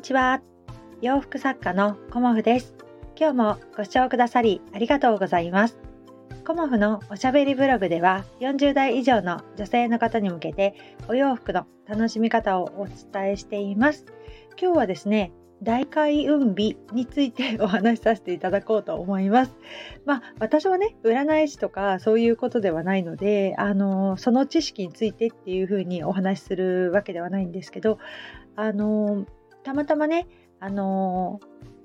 にちは。洋服作家のコモフです。今日もご視聴くださりありがとうございます。コモフのおしゃべりブログでは40代以上の女性の方に向けてお洋服の楽しみ方をお伝えしています。今日はですね大開運日についてお話しさせていただこうと思います。まあ私はね占い師とかそういうことではないのであのその知識についてっていうふうにお話しするわけではないんですけどあのたまたまねあの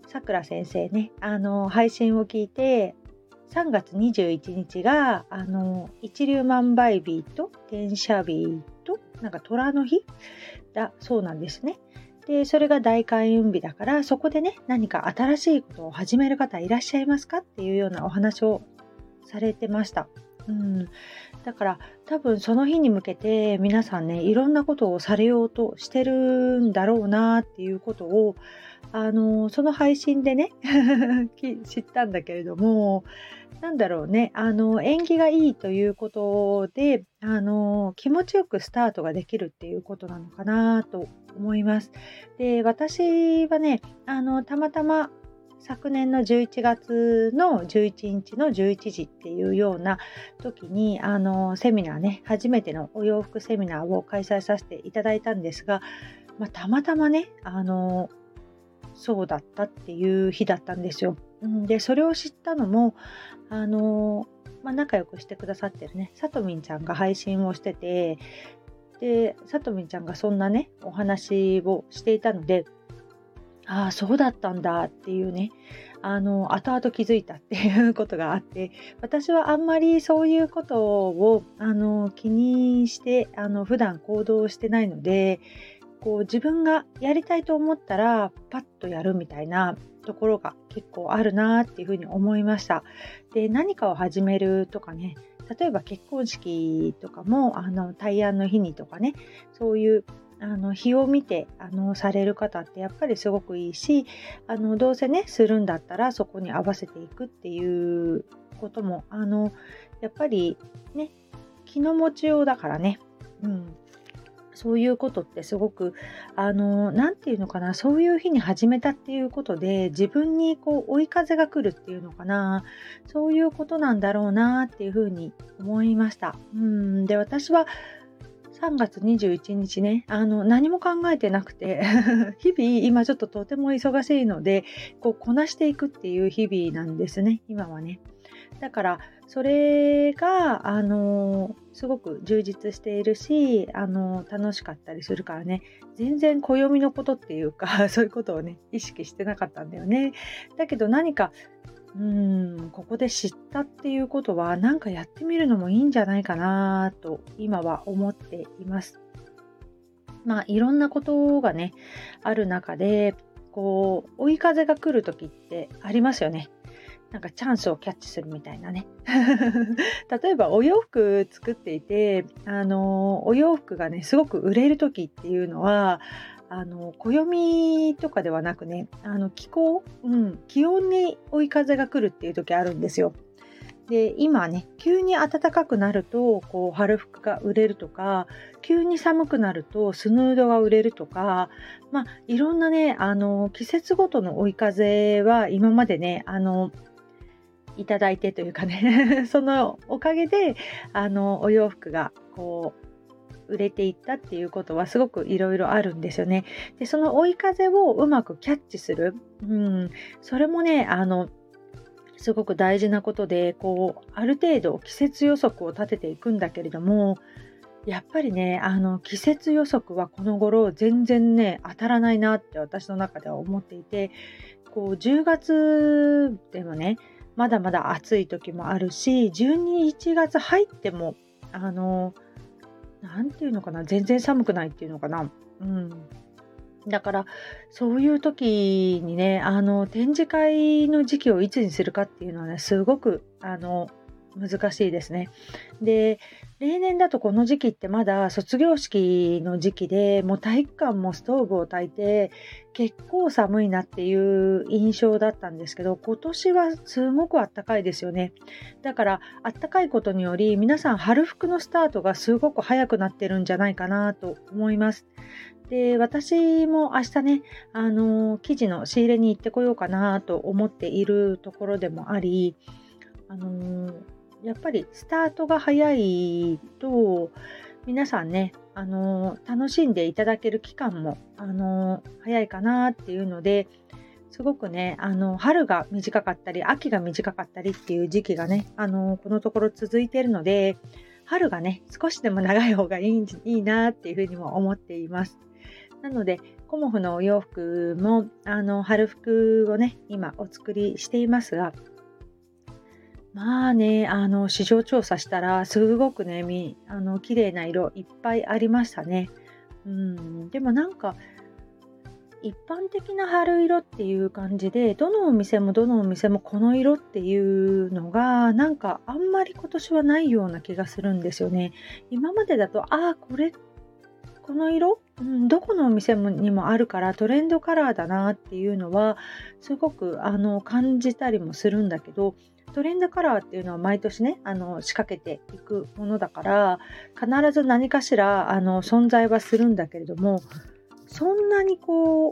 さくら先生ねあの配信を聞いて3月21日があの一粒万倍日と天赦日となんか虎の日？だそうなんですね。で、それが大開運日だから、そこでね、何か新しいことを始める方いらっしゃいますか？っていうようなお話をされてました。うん、だから多分その日に向けて皆さんねいろんなことをされようとしてるんだろうなっていうことをあのその配信でね 知ったんだけれどもなんだろうねあの縁起がいいということであの気持ちよくスタートができるっていうことなのかなと思います。で私はねあのたまたま昨年の11月の11日の11時っていうような時にあのセミナーね初めてのお洋服セミナーを開催させていただいたんですが、まあ、たまたまねあのそうだったっていう日だったんですよ。でそれを知ったのもあの、まあ、仲良くしてくださってるねさとみんちゃんが配信をしててでさとみんちゃんがそんなねお話をしていたのでああそうだったんだっていうねあの後々気づいたっていうことがあって私はあんまりそういうことをあの気にしてあの普段行動してないのでこう自分がやりたいと思ったらパッとやるみたいなところが結構あるなっていうふうに思いました。で何かを始めるとかね例えば結婚式とかもあの大安の日にとかねそういうあの日を見てあのされる方ってやっぱりすごくいいしあのどうせねするんだったらそこに合わせていくっていうこともあのやっぱりね気の持ちようだからね、うん、そういうことってすごくあの何て言うのかなそういう日に始めたっていうことで自分にこう追い風が来るっていうのかなそういうことなんだろうなっていうふうに思いました。うん。で私は3月21日ね、あの、何も考えてなくて 日々今ちょっととても忙しいので、こう、こなしていくっていう日々なんですね、今はね。だから、それが、あの、すごく充実しているし、あの、楽しかったりするからね、全然暦のことっていうか、そういうことをね、意識してなかったんだよね。だけど何か、うん、ここで知ったっていうことは、なんかやってみるのもいいんじゃないかなと、今は思っています。まあ、いろんなことがね、ある中で、こう、追い風が来る時ってありますよね。なんかチャンスをキャッチするみたいなね。例えばお洋服作っていて、あの、お洋服がね、すごく売れる時っていうのは、あの暦とかではなくねあの気候、うん、気温に追い風が来るっていう時あるんですよ。で今ね急に暖かくなるとこう春服が売れるとか急に寒くなるとスヌードが売れるとかまあいろんなねあの季節ごとの追い風は今までねあのいただいてというかね そのおかげであのお洋服がこう売れていったっていうことはすごくいろいろあるんですよね。でその追い風をうまくキャッチする、うん、それもねあのすごく大事なことでこうある程度季節予測を立てていくんだけれどもやっぱりねあの季節予測はこの頃全然ね当たらないなって私の中では思っていてこう10月でもねまだまだ暑い時もあるし12、1月入ってもあの何て言うのかな全然寒くないっていうのかな。うんだからそういう時にねあの展示会の時期をいつにするかっていうのはねすごくあの難しいですね。で例年だとこの時期ってまだ卒業式の時期でもう体育館もストーブを焚いて結構寒いなっていう印象だったんですけど今年はすごくあったかいですよねだからあったかいことにより皆さん春服のスタートがすごく早くなってるんじゃないかなと思いますで私も明日ねあの生地の仕入れに行ってこようかなと思っているところでもありあのやっぱりスタートが早いと皆さんねあの楽しんでいただける期間もあの早いかなっていうのですごくねあの春が短かったり秋が短かったりっていう時期がねあのこのところ続いているので春がね少しでも長い方がいいいいなっていうふうにも思っています。なのでコモフのお洋服もあの春服をね今お作りしていますがまあね、あの、市場調査したら、すごくね、み、あの、綺麗な色いっぱいありましたね。うん、でもなんか、一般的な春色っていう感じで、どのお店もどのお店もこの色っていうのが、なんかあんまり今年はないような気がするんですよね。今までだと、ああ、これ、この色、うん、どこのお店にもあるからトレンドカラーだなっていうのは、すごくあの感じたりもするんだけど、トレンドカラーっていうのは毎年ねあの仕掛けていくものだから必ず何かしらあの存在はするんだけれどもそんなにこう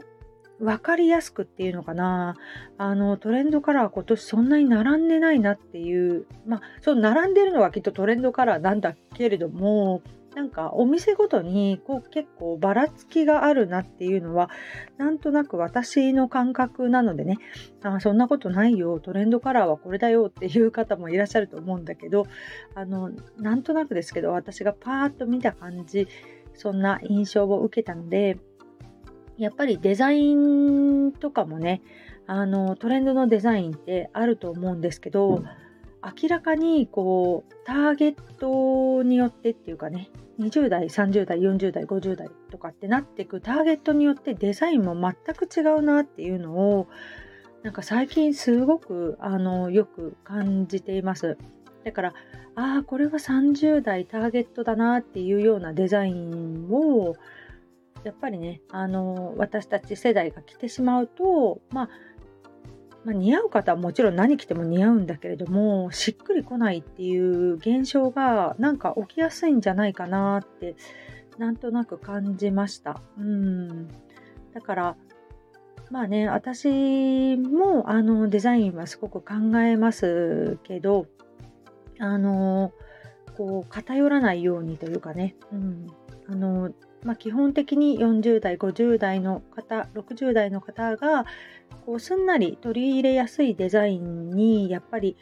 分かりやすくっていうのかな。あのトレンドカラー今年そんなに並んでないなっていう。まあその並んでるのはきっとトレンドカラーなんだけれどもなんかお店ごとにこう結構ばらつきがあるなっていうのはなんとなく私の感覚なのでね。あそんなことないよ。トレンドカラーはこれだよっていう方もいらっしゃると思うんだけどあのなんとなくですけど私がパーッと見た感じそんな印象を受けたのでやっぱりデザインとかもねあのトレンドのデザインってあると思うんですけど明らかにこうターゲットによってっていうかね20代30代40代50代とかってなっていくターゲットによってデザインも全く違うなっていうのをなんか最近すごくあのよく感じています。だからああこれは30代ターゲットだなっていうようなデザインをやっぱりねあの私たち世代が着てしまうとまあまあ、似合う方はもちろん何着ても似合うんだけれどもしっくりこないっていう現象がなんか起きやすいんじゃないかなってなんとなく感じました。うん。だからまあね私もあのデザインはすごく考えますけどあのこう偏らないようにというかね、うん、あのまあ、基本的に40代50代の方60代の方がこうすんなり取り入れやすいデザインにやっぱり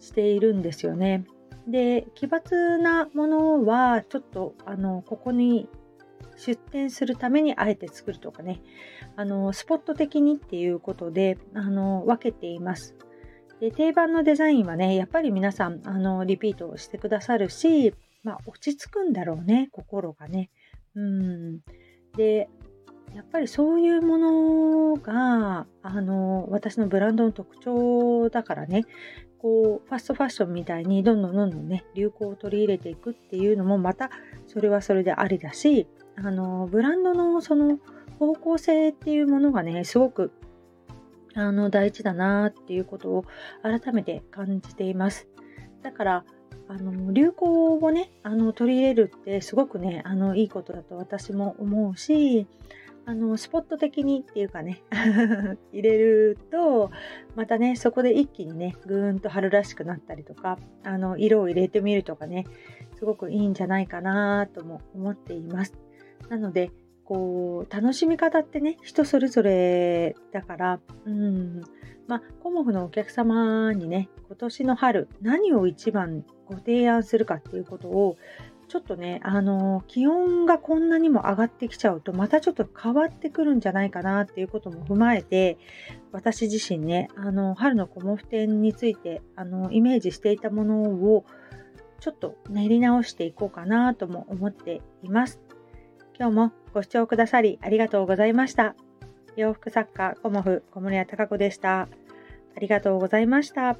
しているんですよね。で奇抜なものはちょっとあのここに出店するためにあえて作るとかねあのスポット的にっていうことであの分けています。で定番のデザインはねやっぱり皆さんあのリピートしてくださるし、まあ、落ち着くんだろうね心がね。うん。でやっぱりそういうものがあの私のブランドの特徴だからね。こうファストファッションみたいにどんどんどんどんね流行を取り入れていくっていうのもまたそれはそれでありだしあのブランドのその方向性っていうものがねすごくあの大事だなっていうことを改めて感じています。だからあの流行をねあの取り入れるってすごくねあのいいことだと私も思うしあのスポット的にっていうかね 入れるとまたねそこで一気にねぐーんと春らしくなったりとかあの色を入れてみるとかねすごくいいんじゃないかなとも思っています。なのでこう楽しみ方ってね人それぞれだからうんまあコモフのお客様にね今年の春何を一番ご提案するかっていうことをちょっとね、あの気温がこんなにも上がってきちゃうと、またちょっと変わってくるんじゃないかなっていうことも踏まえて、私自身ね、あの春のコモフ展についてあのイメージしていたものをちょっと練り直していこうかなとも思っています。今日もご視聴くださりありがとうございました。洋服作家コモフ小森屋隆子でした。ありがとうございました。